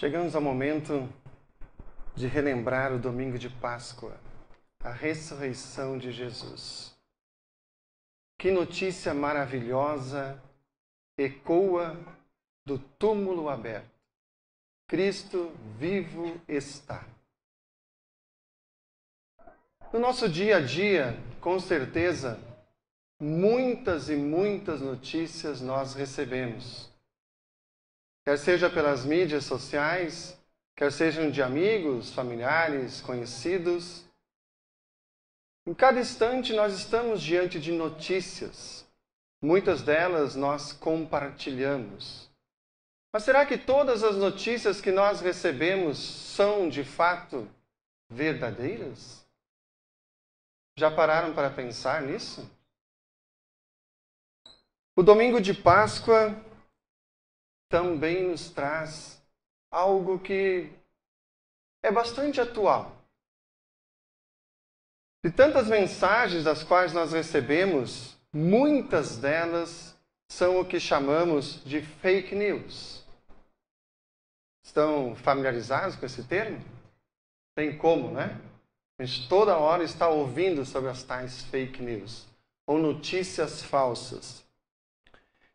Chegamos ao momento de relembrar o domingo de Páscoa, a ressurreição de Jesus. Que notícia maravilhosa ecoa do túmulo aberto. Cristo vivo está. No nosso dia a dia, com certeza, muitas e muitas notícias nós recebemos quer seja pelas mídias sociais, quer sejam de amigos, familiares, conhecidos. Em cada instante nós estamos diante de notícias. Muitas delas nós compartilhamos. Mas será que todas as notícias que nós recebemos são de fato verdadeiras? Já pararam para pensar nisso? O domingo de Páscoa também nos traz algo que é bastante atual. De tantas mensagens das quais nós recebemos, muitas delas são o que chamamos de fake news. Estão familiarizados com esse termo? Tem como, né? A gente toda hora está ouvindo sobre as tais fake news ou notícias falsas.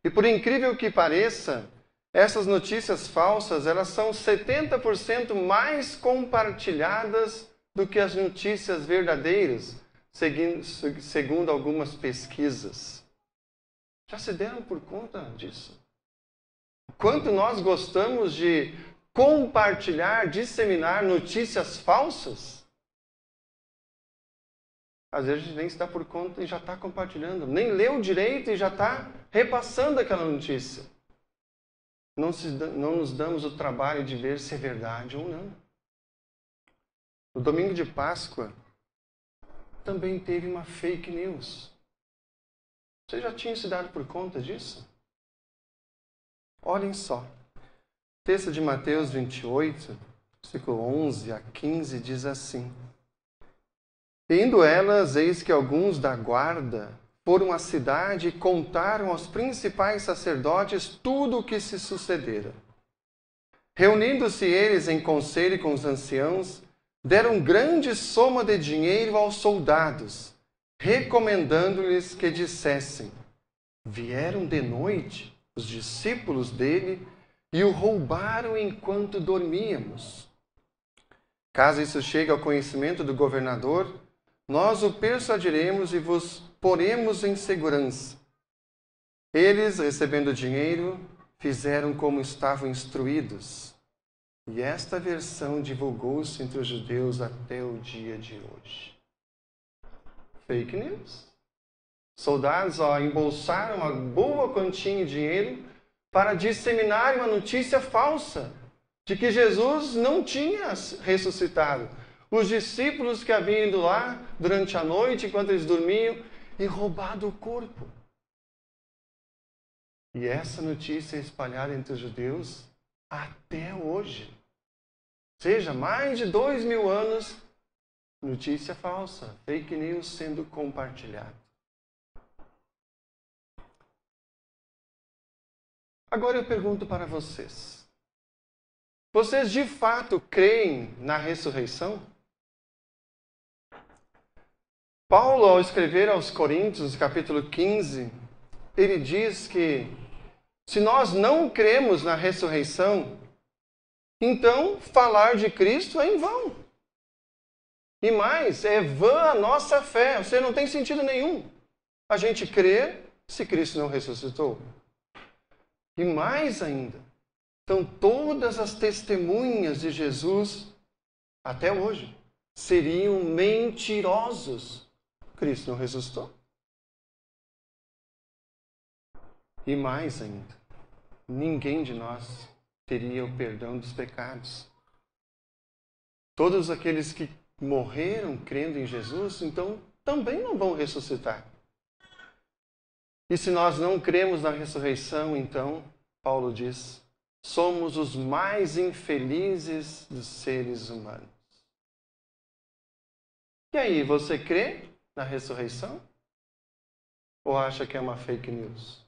E por incrível que pareça, essas notícias falsas, elas são 70% mais compartilhadas do que as notícias verdadeiras, segundo algumas pesquisas. Já se deram por conta disso? Quanto nós gostamos de compartilhar, disseminar notícias falsas? Às vezes a gente nem se dá por conta e já está compartilhando, nem leu direito e já está repassando aquela notícia não, se, não nos damos o trabalho de ver se é verdade ou não. No domingo de Páscoa, também teve uma fake news. Você já tinha se dado por conta disso? Olhem só. Texto de Mateus 28, versículo 11 a 15 diz assim: Indo elas, eis que alguns da guarda foram à cidade e contaram aos principais sacerdotes tudo o que se sucedera. Reunindo-se eles em conselho com os anciãos, deram grande soma de dinheiro aos soldados, recomendando-lhes que dissessem: Vieram de noite os discípulos dele e o roubaram enquanto dormíamos. Caso isso chegue ao conhecimento do governador, nós o persuadiremos e vos poremos em segurança. Eles, recebendo dinheiro, fizeram como estavam instruídos. E esta versão divulgou-se entre os judeus até o dia de hoje. Fake news. Soldados ó, embolsaram uma boa quantia de dinheiro para disseminar uma notícia falsa de que Jesus não tinha ressuscitado. Os discípulos que haviam ido lá durante a noite, enquanto eles dormiam, e roubado o corpo. E essa notícia é espalhada entre os judeus até hoje. Seja, mais de dois mil anos, notícia falsa, fake news sendo compartilhado. Agora eu pergunto para vocês: vocês de fato creem na ressurreição? Paulo, ao escrever aos Coríntios, capítulo 15, ele diz que se nós não cremos na ressurreição, então falar de Cristo é em vão. E mais, é vã a nossa fé, você não tem sentido nenhum. A gente crê se Cristo não ressuscitou. E mais ainda, então todas as testemunhas de Jesus até hoje seriam mentirosos Cristo não ressuscitou. E mais ainda, ninguém de nós teria o perdão dos pecados. Todos aqueles que morreram crendo em Jesus, então também não vão ressuscitar. E se nós não cremos na ressurreição, então, Paulo diz, somos os mais infelizes dos seres humanos. E aí, você crê na ressurreição? Ou acha que é uma fake news?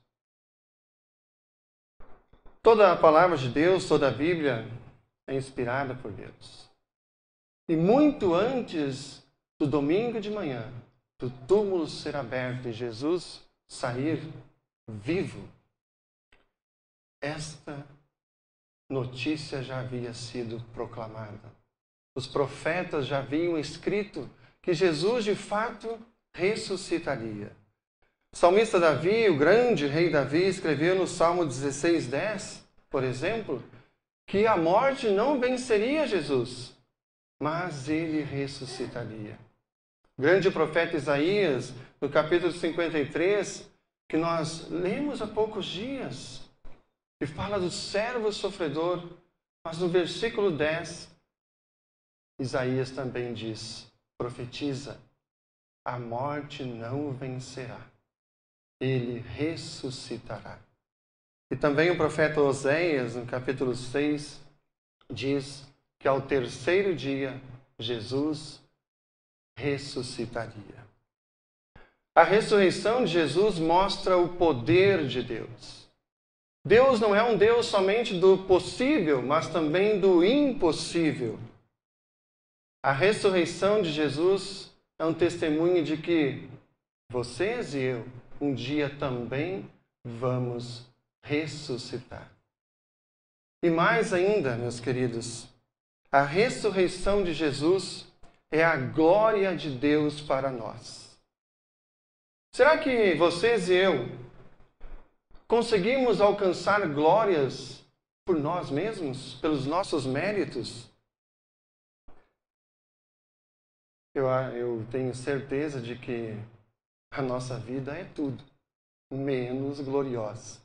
Toda a palavra de Deus, toda a Bíblia, é inspirada por Deus. E muito antes do domingo de manhã, do túmulo ser aberto e Jesus sair vivo, esta notícia já havia sido proclamada. Os profetas já haviam escrito que Jesus de fato ressuscitaria. O salmista Davi, o grande rei Davi, escreveu no Salmo 16, 10, por exemplo, que a morte não venceria Jesus, mas ele ressuscitaria. O grande profeta Isaías, no capítulo 53, que nós lemos há poucos dias, que fala do servo sofredor, mas no versículo 10, Isaías também diz, profetiza, a morte não o vencerá, ele ressuscitará. E também o profeta Oséias, no capítulo 6, diz que ao terceiro dia Jesus ressuscitaria. A ressurreição de Jesus mostra o poder de Deus. Deus não é um Deus somente do possível, mas também do impossível. A ressurreição de Jesus é um testemunho de que vocês e eu um dia também vamos ressuscitar. E mais ainda, meus queridos, a ressurreição de Jesus é a glória de Deus para nós. Será que vocês e eu conseguimos alcançar glórias por nós mesmos, pelos nossos méritos? Eu, eu tenho certeza de que a nossa vida é tudo menos gloriosa.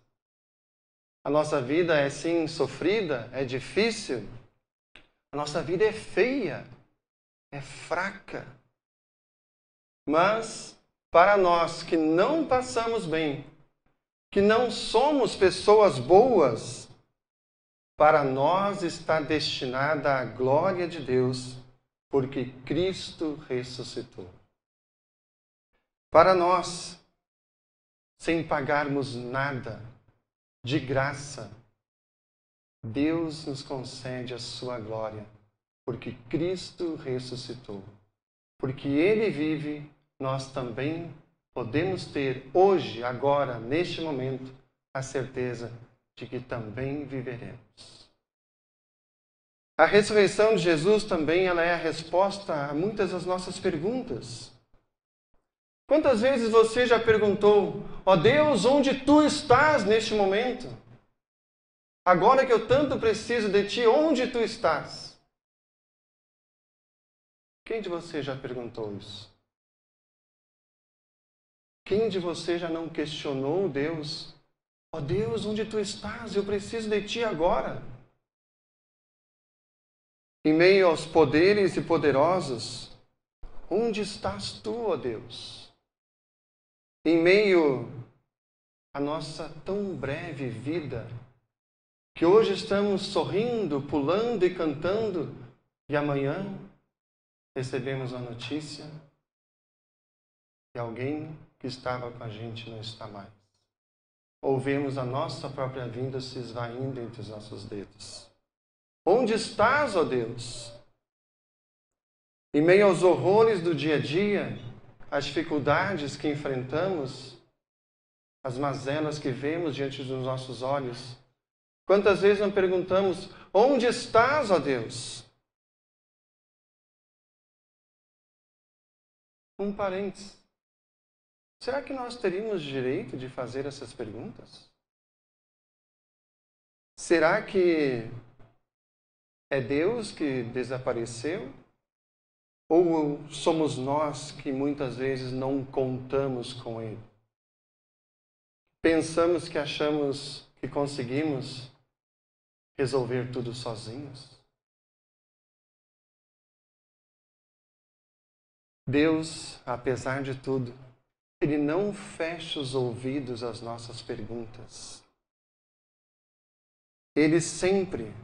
A nossa vida é sim sofrida, é difícil. A nossa vida é feia, é fraca. Mas para nós que não passamos bem, que não somos pessoas boas, para nós está destinada a glória de Deus, porque Cristo ressuscitou. Para nós, sem pagarmos nada, de graça, Deus nos concede a sua glória, porque Cristo ressuscitou. Porque Ele vive, nós também podemos ter hoje, agora, neste momento, a certeza de que também viveremos. A ressurreição de Jesus também ela é a resposta a muitas das nossas perguntas. Quantas vezes você já perguntou, ó oh Deus, onde tu estás neste momento? Agora que eu tanto preciso de ti, onde tu estás? Quem de você já perguntou isso? Quem de você já não questionou Deus? Ó oh Deus, onde tu estás? Eu preciso de ti agora. Em meio aos poderes e poderosos, onde estás tu, ó Deus? em meio à nossa tão breve vida, que hoje estamos sorrindo, pulando e cantando, e amanhã recebemos a notícia que alguém que estava com a gente não está mais. Ouvimos a nossa própria vinda se esvaindo entre os nossos dedos. Onde estás, ó Deus? Em meio aos horrores do dia a dia, as dificuldades que enfrentamos, as mazelas que vemos diante dos nossos olhos. Quantas vezes não perguntamos: onde estás, ó Deus? Um parênteses. Será que nós teríamos direito de fazer essas perguntas? Será que é Deus que desapareceu? Ou somos nós que muitas vezes não contamos com Ele? Pensamos que achamos que conseguimos resolver tudo sozinhos? Deus, apesar de tudo, Ele não fecha os ouvidos às nossas perguntas. Ele sempre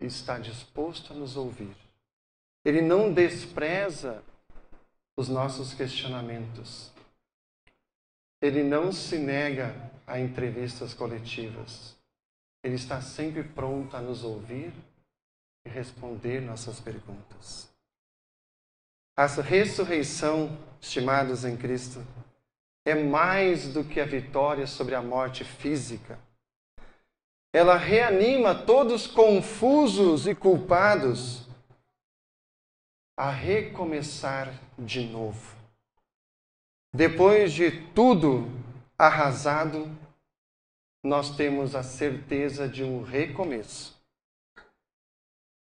está disposto a nos ouvir. Ele não despreza os nossos questionamentos. Ele não se nega a entrevistas coletivas. Ele está sempre pronto a nos ouvir e responder nossas perguntas. A ressurreição, estimados em Cristo, é mais do que a vitória sobre a morte física. Ela reanima todos confusos e culpados a recomeçar de novo. Depois de tudo arrasado, nós temos a certeza de um recomeço,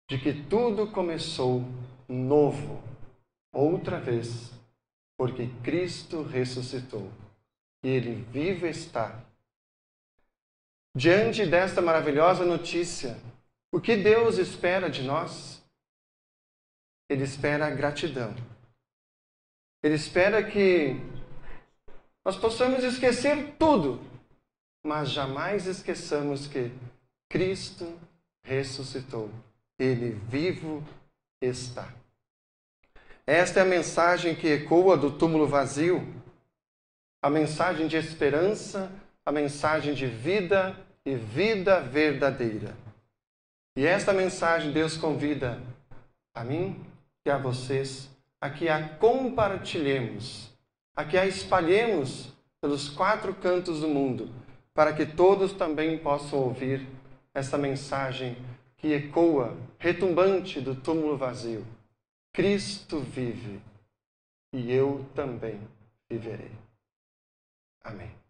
de que tudo começou novo, outra vez, porque Cristo ressuscitou e Ele vivo está. Diante desta maravilhosa notícia, o que Deus espera de nós? Ele espera gratidão. Ele espera que nós possamos esquecer tudo, mas jamais esqueçamos que Cristo ressuscitou. Ele vivo está. Esta é a mensagem que ecoa do túmulo vazio, a mensagem de esperança, a mensagem de vida e vida verdadeira. E esta mensagem Deus convida a mim e a vocês a que a compartilhemos, a que a espalhemos pelos quatro cantos do mundo, para que todos também possam ouvir essa mensagem que ecoa, retumbante do túmulo vazio. Cristo vive e eu também viverei. Amém.